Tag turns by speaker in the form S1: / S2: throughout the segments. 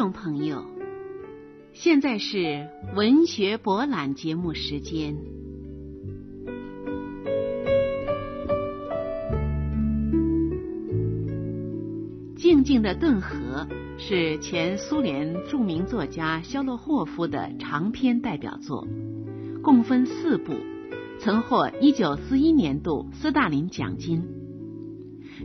S1: 众朋友，现在是文学博览节目时间。静静的顿河是前苏联著名作家肖洛霍夫的长篇代表作，共分四部，曾获一九四一年度斯大林奖金。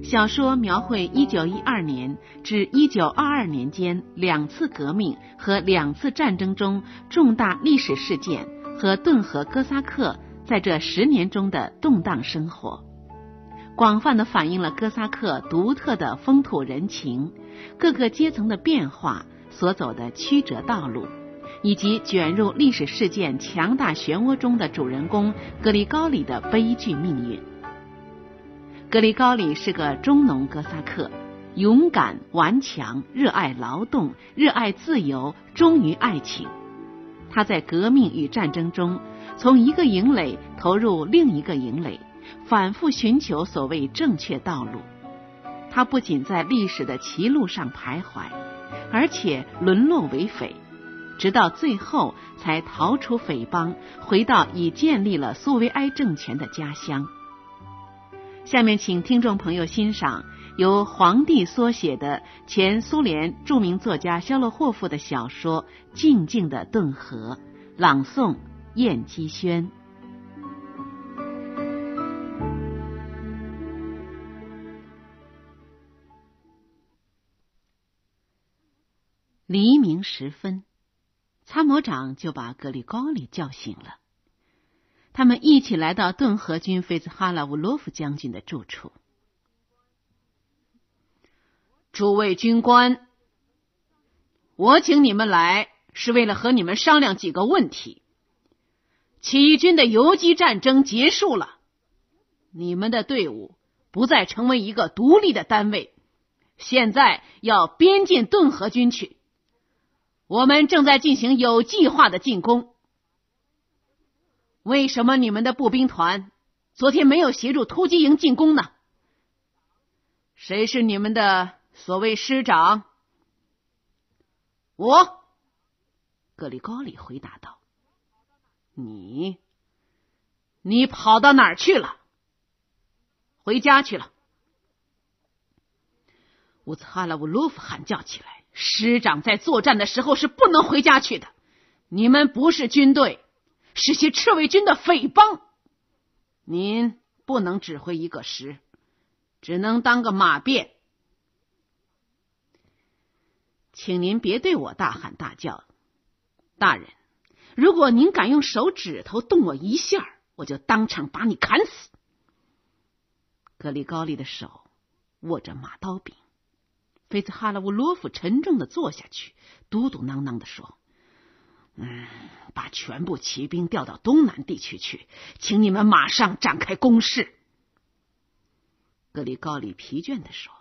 S1: 小说描绘一九一二年至一九二二年间两次革命和两次战争中重大历史事件和顿河哥萨克在这十年中的动荡生活。广泛的反映了哥萨克独特的风土人情、各个阶层的变化所走的曲折道路，以及卷入历史事件强大漩涡中的主人公格里高里的悲剧命运。格里高里是个中农哥萨克，勇敢顽强，热爱劳动，热爱自由，忠于爱情。他在革命与战争中，从一个营垒投入另一个营垒。反复寻求所谓正确道路，他不仅在历史的歧路上徘徊，而且沦落为匪，直到最后才逃出匪帮，回到已建立了苏维埃政权的家乡。下面，请听众朋友欣赏由黄帝所写的前苏联著名作家肖洛霍夫的小说《静静的顿河》，朗诵：燕姬轩。黎明时分，参谋长就把格里高里叫醒了。他们一起来到顿河军菲兹哈拉乌洛夫将军的住处。
S2: 诸位军官，我请你们来是为了和你们商量几个问题。起义军的游击战争结束了，你们的队伍不再成为一个独立的单位，现在要编进顿河军去。我们正在进行有计划的进攻。为什么你们的步兵团昨天没有协助突击营进攻呢？谁是你们的所谓师长？我，格里高里回答道：“你，你跑到哪儿去了？回家去了。”乌兹哈拉乌鲁夫喊叫起来。师长在作战的时候是不能回家去的。你们不是军队，是些赤卫军的匪帮。您不能指挥一个师，只能当个马便。请您别对我大喊大叫，大人。如果您敢用手指头动我一下，我就当场把你砍死。格里高利的手握着马刀柄。菲兹哈拉乌洛夫沉重的坐下去，嘟嘟囔囔的说：“嗯，把全部骑兵调到东南地区去，请你们马上展开攻势。”格里高里疲倦的说：“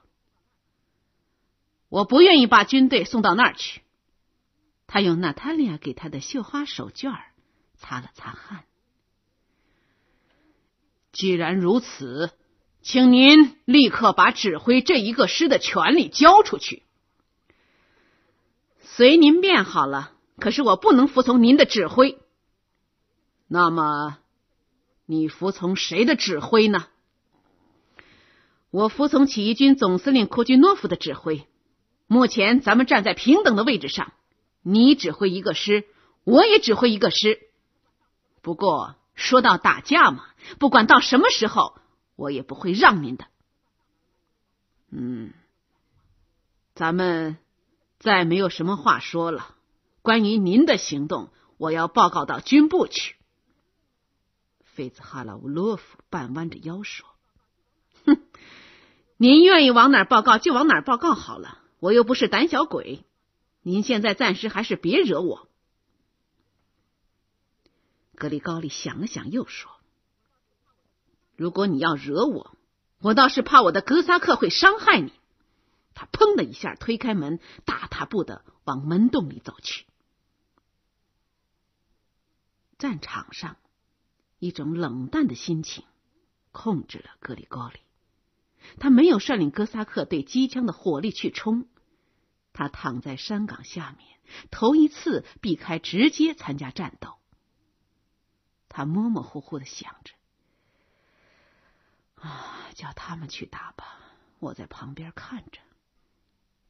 S2: 我不愿意把军队送到那儿去。”他用娜塔莉亚给他的绣花手绢擦了擦汗。既然如此。请您立刻把指挥这一个师的权利交出去。随您便好了。可是我不能服从您的指挥。那么，你服从谁的指挥呢？我服从起义军总司令库居诺夫的指挥。目前咱们站在平等的位置上，你指挥一个师，我也指挥一个师。不过说到打架嘛，不管到什么时候。我也不会让您的。嗯，咱们再没有什么话说了。关于您的行动，我要报告到军部去。费兹哈拉乌洛夫半弯着腰说：“哼，您愿意往哪儿报告就往哪儿报告好了。我又不是胆小鬼。您现在暂时还是别惹我。”格里高利想了想，又说。如果你要惹我，我倒是怕我的哥萨克会伤害你。他砰的一下推开门，大踏步的往门洞里走去。战场上，一种冷淡的心情控制了格里高里。他没有率领哥萨克对机枪的火力去冲，他躺在山岗下面，头一次避开直接参加战斗。他模模糊糊的想着：“啊，叫他们去打吧，我在旁边看着。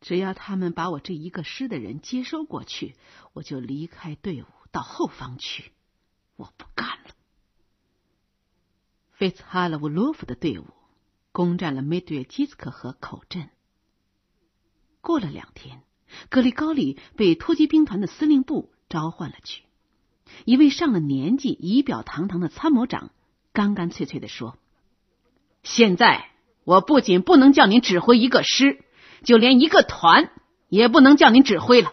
S2: 只要他们把我这一个师的人接收过去，我就离开队伍到后方去。我不干了。”费茨哈勒乌洛夫的队伍攻占了梅杜耶基斯克河口镇。过了两天，格里高里被突击兵团的司令部召唤了去。一位上了年纪、仪表堂堂的参谋长干干脆脆的说：“现在我不仅不能叫您指挥一个师，就连一个团也不能叫您指挥了。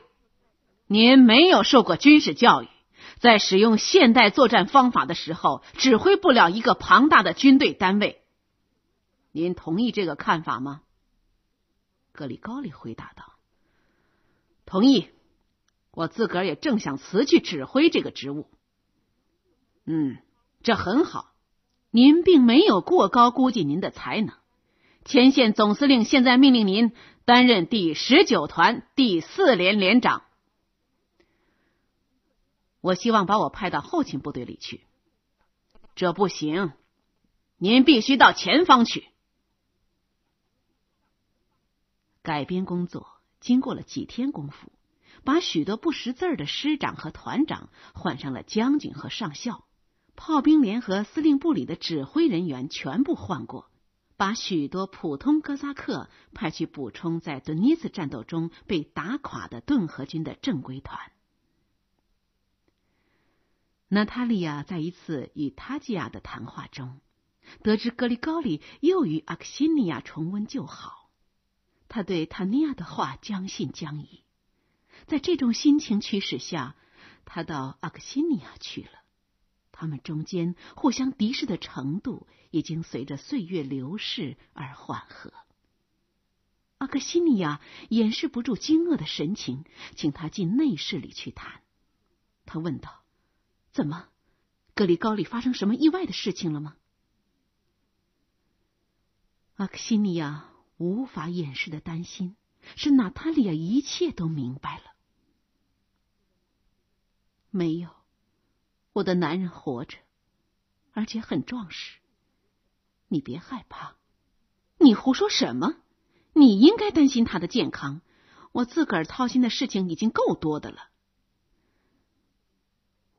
S2: 您没有受过军事教育，在使用现代作战方法的时候，指挥不了一个庞大的军队单位。您同意这个看法吗？”格里高利回答道：“同意，我自个儿也正想辞去指挥这个职务。嗯，这很好。您并没有过高估计您的才能。前线总司令现在命令您担任第十九团第四连连长。我希望把我派到后勤部队里去。这不行，您必须到前方去。”改编工作经过了几天功夫，把许多不识字的师长和团长换上了将军和上校，炮兵连和司令部里的指挥人员全部换过，把许多普通哥萨克派去补充在顿涅茨战斗中被打垮的顿河军的正规团。娜塔莉亚在一次与塔吉亚的谈话中，得知格里高里又与阿克西尼亚重温旧好。他对塔尼亚的话将信将疑，在这种心情驱使下，他到阿克西尼亚去了。他们中间互相敌视的程度已经随着岁月流逝而缓和。阿克西尼亚掩饰不住惊愕的神情，请他进内室里去谈。他问道：“怎么，格里高里发生什么意外的事情了吗？”阿克西尼亚。无法掩饰的担心，是娜塔莉亚一切都明白了。没有，我的男人活着，而且很壮实。你别害怕，你胡说什么？你应该担心他的健康。我自个儿操心的事情已经够多的了。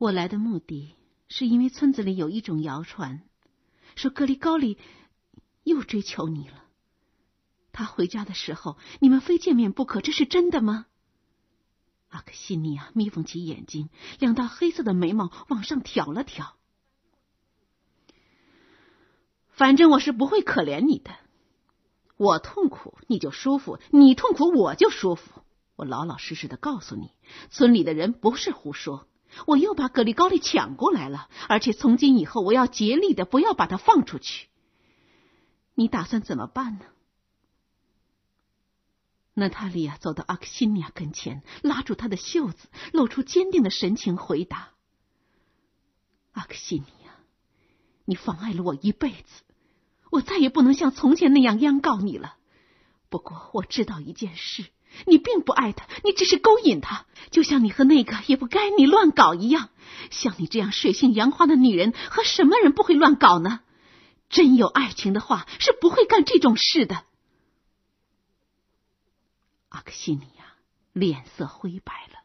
S2: 我来的目的是因为村子里有一种谣传，说格里高里又追求你了。他回家的时候，你们非见面不可，这是真的吗？阿克西尼亚眯缝起眼睛，两道黑色的眉毛往上挑了挑。反正我是不会可怜你的，我痛苦你就舒服，你痛苦我就舒服。我老老实实的告诉你，村里的人不是胡说。我又把格里高利抢过来了，而且从今以后我要竭力的不要把他放出去。你打算怎么办呢？娜塔莉亚走到阿克西尼亚跟前，拉住他的袖子，露出坚定的神情，回答：“阿克西尼亚，你妨碍了我一辈子，我再也不能像从前那样央告你了。不过我知道一件事，你并不爱他，你只是勾引他，就像你和那个也不该你乱搞一样。像你这样水性杨花的女人，和什么人不会乱搞呢？真有爱情的话，是不会干这种事的。”阿克西尼亚脸色灰白了，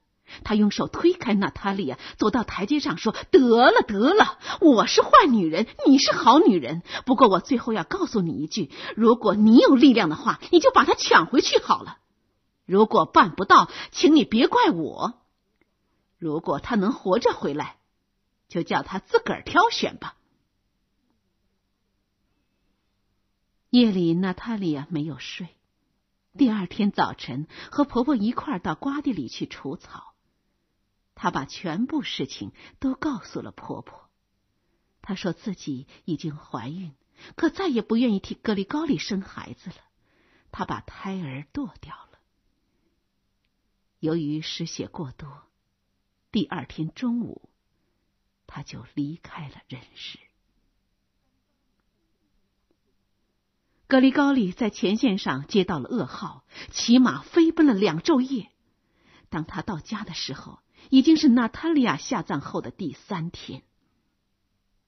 S2: 他用手推开娜塔莉亚，走到台阶上说：“得了，得了，我是坏女人，你是好女人。不过我最后要告诉你一句：如果你有力量的话，你就把他抢回去好了；如果办不到，请你别怪我。如果他能活着回来，就叫他自个儿挑选吧。”夜里，娜塔莉亚没有睡。第二天早晨，和婆婆一块到瓜地里去除草。她把全部事情都告诉了婆婆。她说自己已经怀孕，可再也不愿意替格里高里生孩子了。她把胎儿剁掉了。由于失血过多，第二天中午，他就离开了人世。格里高利在前线上接到了噩耗，骑马飞奔了两昼夜。当他到家的时候，已经是娜塔莉亚下葬后的第三天。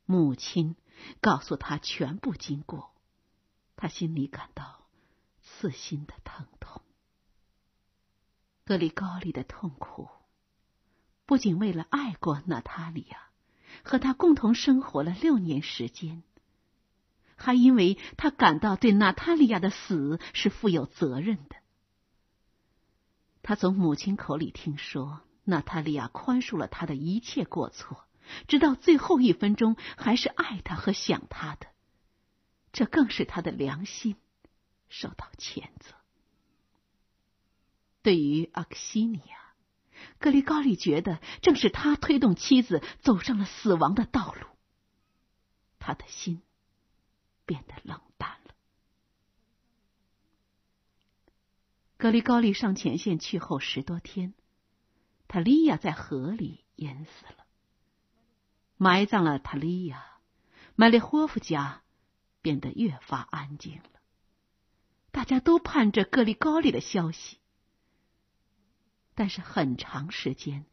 S2: 母亲告诉他全部经过，他心里感到刺心的疼痛。格里高利的痛苦，不仅为了爱过娜塔莉亚，和他共同生活了六年时间，还因为他感到对娜塔莉亚的死是负有责任的。他从母亲口里听说，娜塔莉亚宽恕了他的一切过错，直到最后一分钟还是爱他和想他的，这更是他的良心受到谴责。对于阿克西尼亚，格里高利觉得正是他推动妻子走上了死亡的道路，他的心变得冷淡了。格里高利上前线去后十多天，塔利亚在河里淹死了。埋葬了塔利亚，麦列霍夫家变得越发安静了。大家都盼着格里高利的消息，但是很长时间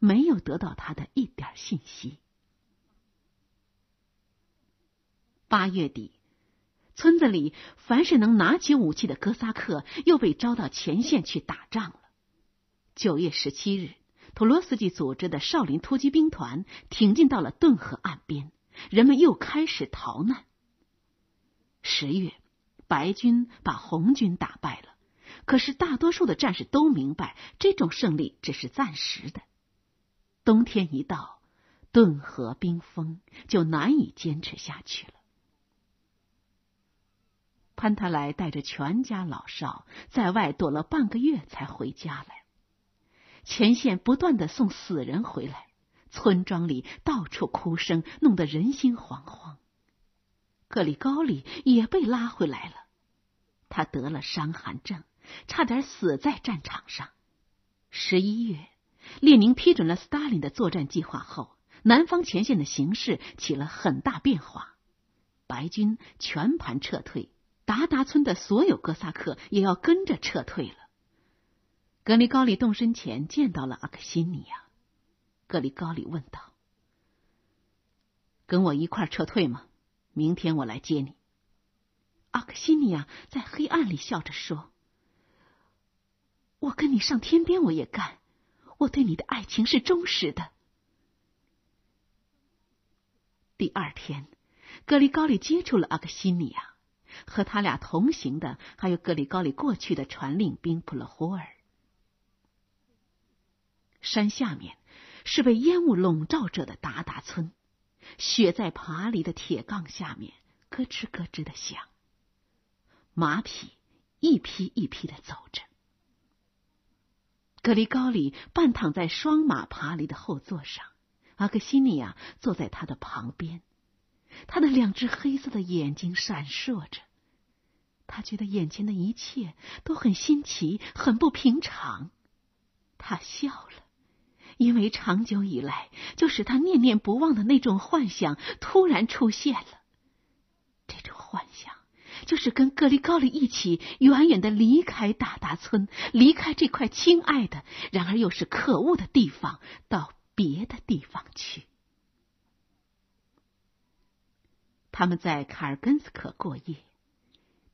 S2: 没有得到他的一点信息。八月底。村子里凡是能拿起武器的哥萨克又被招到前线去打仗了。九月十七日，托罗斯基组织的少林突击兵团挺进到了顿河岸边，人们又开始逃难。十月，白军把红军打败了，可是大多数的战士都明白，这种胜利只是暂时的。冬天一到，顿河冰封，就难以坚持下去了。潘塔莱带着全家老少在外躲了半个月，才回家来。前线不断的送死人回来，村庄里到处哭声，弄得人心惶惶。格里高里也被拉回来了，他得了伤寒症，差点死在战场上。十一月，列宁批准了斯大林的作战计划后，南方前线的形势起了很大变化，白军全盘撤退。达达村的所有哥萨克也要跟着撤退了。格里高里动身前见到了阿克西尼亚，格里高里问道：“跟我一块撤退吗？明天我来接你。”阿克西尼亚在黑暗里笑着说：“我跟你上天边我也干，我对你的爱情是忠实的。”第二天，格里高里接触了阿克西尼亚。和他俩同行的还有格里高里过去的传令兵普勒霍尔。山下面是被烟雾笼罩着的达达村，雪在爬犁的铁杠下面咯吱咯吱的响。马匹一批一批的走着。格里高里半躺在双马爬犁的后座上，阿克西尼亚坐在他的旁边。他的两只黑色的眼睛闪烁着，他觉得眼前的一切都很新奇，很不平常。他笑了，因为长久以来就使他念念不忘的那种幻想突然出现了。这种幻想就是跟格里高里一起远远的离开大达村，离开这块亲爱的，然而又是可恶的地方，到别的地方去。他们在卡尔根斯克过夜，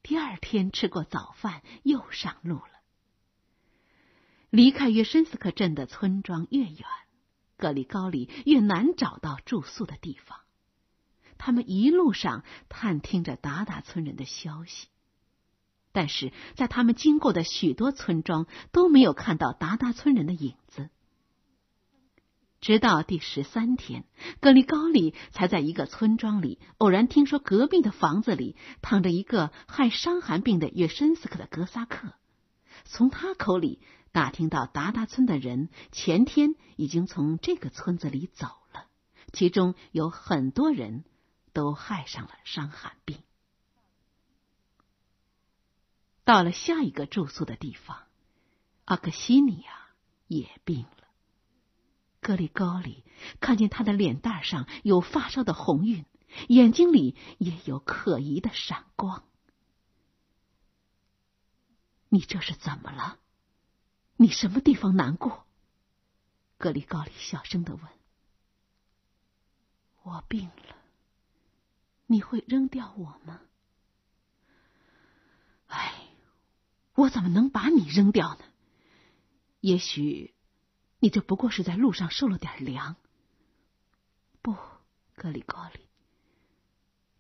S2: 第二天吃过早饭，又上路了。离开约申斯克镇的村庄越远，格里高里越难找到住宿的地方。他们一路上探听着达达村人的消息，但是在他们经过的许多村庄都没有看到达达村人的影子。直到第十三天，格里高里才在一个村庄里偶然听说隔壁的房子里躺着一个害伤寒病的约申斯克的哥萨克。从他口里打听到达达村的人前天已经从这个村子里走了，其中有很多人都害上了伤寒病。到了下一个住宿的地方，阿克西尼亚也病了。格里高里看见他的脸蛋上有发烧的红晕，眼睛里也有可疑的闪光。你这是怎么了？你什么地方难过？格里高里小声的问。我病了，你会扔掉我吗？哎，我怎么能把你扔掉呢？也许你这不过是在路上受了点凉。不，格里高里，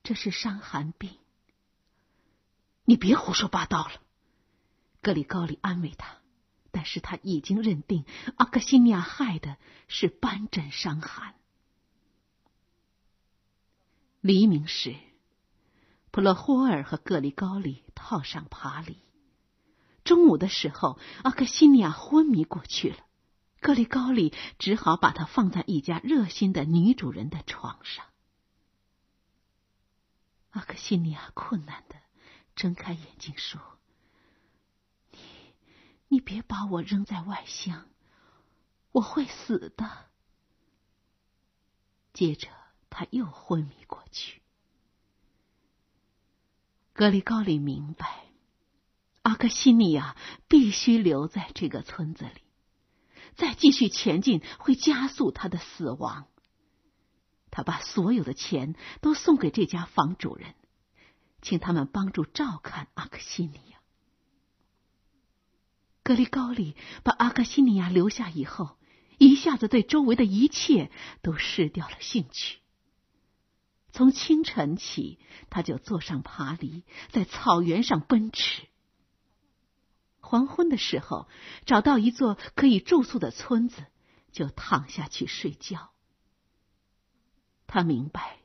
S2: 这是伤寒病。你别胡说八道了。格里高里安慰他，但是他已经认定阿克西尼亚害的是斑疹伤寒。黎明时，普勒霍尔和格里高里套上爬犁。中午的时候，阿克西尼亚昏迷过去了，格里高里只好把他放在一家热心的女主人的床上。阿克西尼亚困难的睁开眼睛说：“你，你别把我扔在外乡，我会死的。”接着。他又昏迷过去。格里高里明白，阿克西尼亚必须留在这个村子里，再继续前进会加速他的死亡。他把所有的钱都送给这家房主人，请他们帮助照看阿克西尼亚。格里高里把阿克西尼亚留下以后，一下子对周围的一切都失掉了兴趣。从清晨起，他就坐上爬犁，在草原上奔驰。黄昏的时候，找到一座可以住宿的村子，就躺下去睡觉。他明白，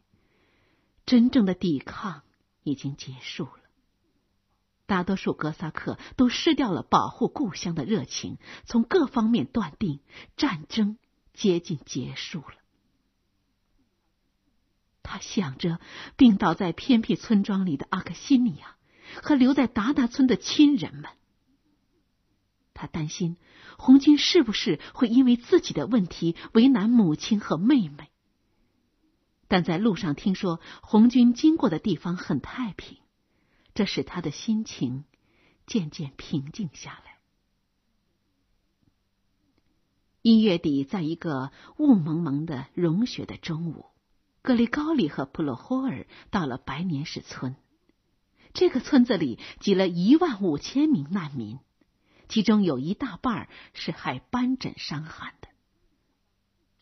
S2: 真正的抵抗已经结束了。大多数哥萨克都失掉了保护故乡的热情，从各方面断定，战争接近结束了。他想着病倒在偏僻村庄里的阿克西尼亚和留在达达村的亲人们。他担心红军是不是会因为自己的问题为难母亲和妹妹。但在路上听说红军经过的地方很太平，这使他的心情渐渐平静下来。一月底，在一个雾蒙蒙的融雪的中午。格里高里和普洛霍尔到了白年士村，这个村子里挤了一万五千名难民，其中有一大半是害斑疹伤寒的。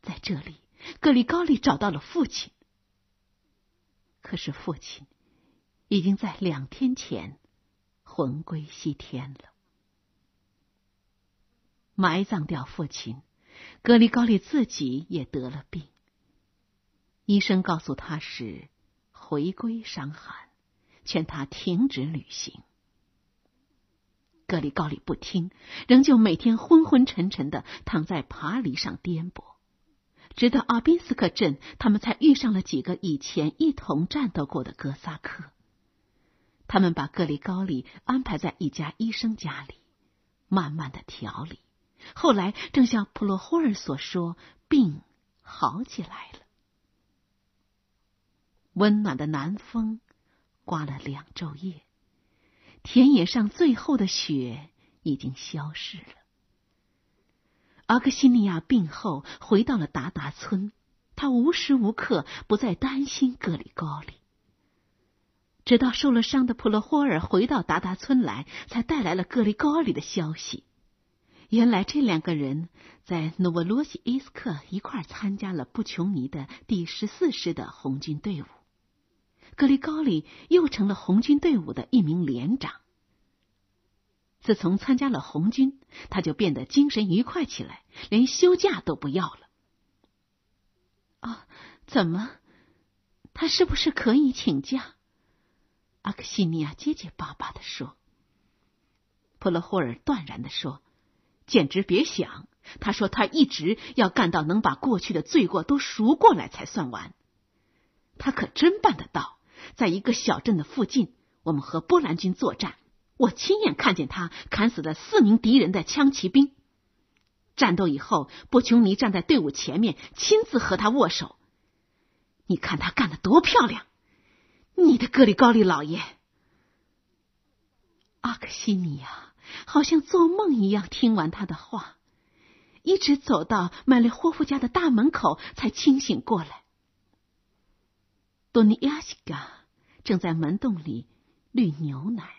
S2: 在这里，格里高里找到了父亲，可是父亲已经在两天前魂归西天了。埋葬掉父亲，格里高里自己也得了病。医生告诉他是回归伤寒，劝他停止旅行。格里高里不听，仍旧每天昏昏沉沉的躺在爬犁上颠簸，直到阿宾斯克镇，他们才遇上了几个以前一同战斗过的哥萨克。他们把格里高里安排在一家医生家里，慢慢的调理。后来，正像普洛霍尔所说，病好起来了。温暖的南风刮了两昼夜，田野上最后的雪已经消失了。阿克西尼亚病后回到了达达村，他无时无刻不在担心格里高里。直到受了伤的普罗霍尔回到达达村来，才带来了格里高里的消息。原来这两个人在诺沃罗西伊斯克一块参加了布琼尼的第十四师的红军队伍。格里高里又成了红军队伍的一名连长。自从参加了红军，他就变得精神愉快起来，连休假都不要了。啊，怎么？他是不是可以请假？阿克西尼亚结结巴巴的说。普勒霍尔断然的说：“简直别想！他说他一直要干到能把过去的罪过都赎过来才算完。他可真办得到。”在一个小镇的附近，我们和波兰军作战，我亲眼看见他砍死了四名敌人的枪骑兵。战斗以后，波琼尼站在队伍前面，亲自和他握手。你看他干的多漂亮！你的格里高利老爷，阿克西米亚好像做梦一样听完他的话，一直走到麦列霍夫家的大门口才清醒过来。多尼亚西嘎正在门洞里滤牛奶。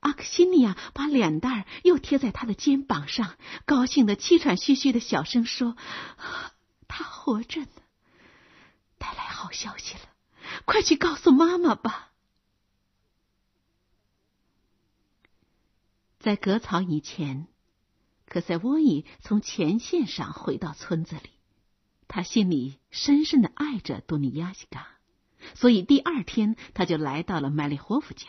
S2: 阿克西尼亚把脸蛋又贴在他的肩膀上，高兴的气喘吁吁的小声说：“他活着呢，带来好消息了，快去告诉妈妈吧。”在割草以前，可塞沃伊从前线上回到村子里，他心里深深的爱着多尼亚西嘎，所以第二天他就来到了麦利霍夫家。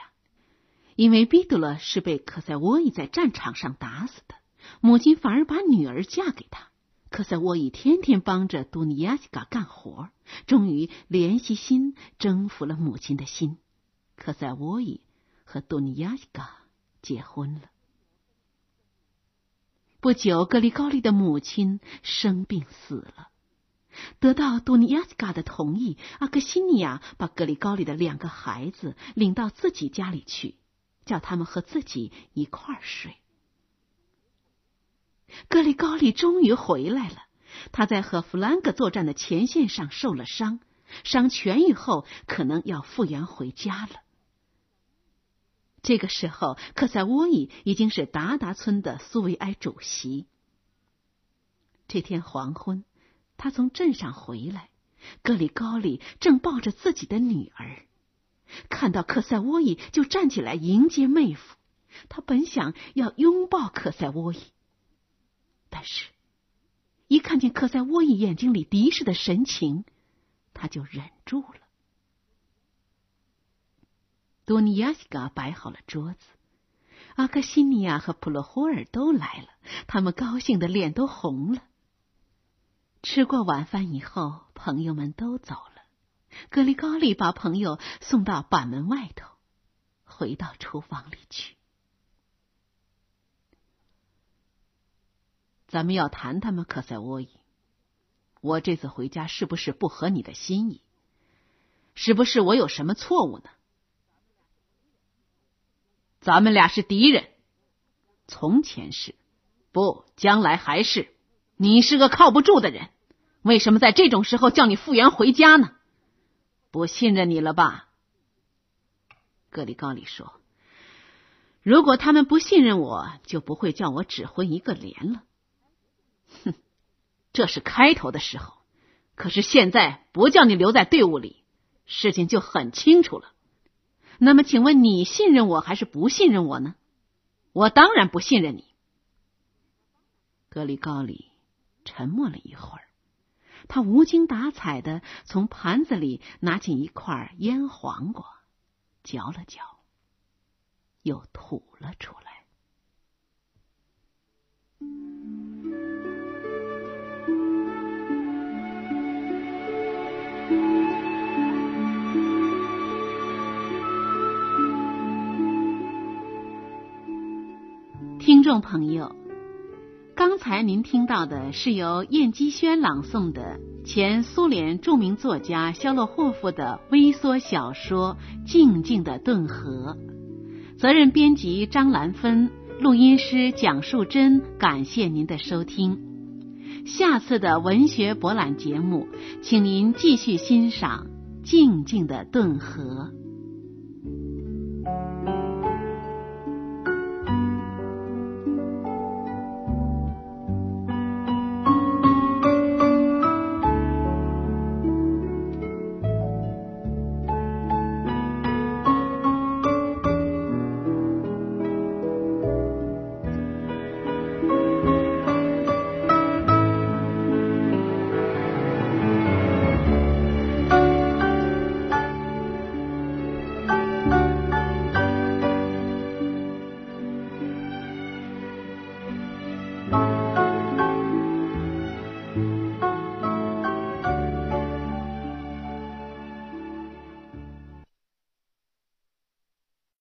S2: 因为毕杜勒是被科塞沃伊在战场上打死的，母亲反而把女儿嫁给他。科塞沃伊天天帮着多尼亚西嘎干活，终于怜惜心征服了母亲的心。科塞沃伊和多尼亚西嘎结婚了。不久，格里高利的母亲生病死了。得到杜尼亚斯卡的同意，阿克西尼亚把格里高里的两个孩子领到自己家里去。叫他们和自己一块儿睡。格里高利终于回来了。他在和弗兰格作战的前线上受了伤，伤痊愈后可能要复员回家了。这个时候，克塞沃伊已经是达达村的苏维埃主席。这天黄昏，他从镇上回来，格里高利正抱着自己的女儿。看到克塞沃伊，就站起来迎接妹夫。他本想要拥抱克塞沃伊，但是，一看见克塞沃伊眼睛里敌视的神情，他就忍住了。多尼亚西嘎摆好了桌子，阿克西尼亚和普罗霍尔都来了，他们高兴的脸都红了。吃过晚饭以后，朋友们都走了。格里高利把朋友送到板门外头，回到厨房里去。
S1: 咱们要谈谈吗，克塞沃伊？我这次回家是不是不合你的心意？是不是我有什么错误呢？咱们俩是敌人，从前是，不，将来还是。你是个靠不住的人，为什么在这种时候叫你复员回家呢？不信任你了吧？格里高里说：“如果他们不信任我，就不会叫我指挥一个连了。”哼，这是开头的时候，可是现在不叫你留在队伍里，事情就很清楚了。那么，请问你信任我还是不信任我呢？我当然不信任你。格里高里沉默了一会儿。他无精打采的从盘子里拿起一块腌黄瓜，嚼了嚼，又吐了出来。
S2: 听众朋友。刚才您听到的是由燕姬轩朗诵的前苏联著名作家肖洛霍夫的微缩小说《静静的顿河》，责任编辑张兰芬，录音师蒋树珍。感谢您的收听，下次的文学博览节目，请您继续欣赏《静静的顿河》。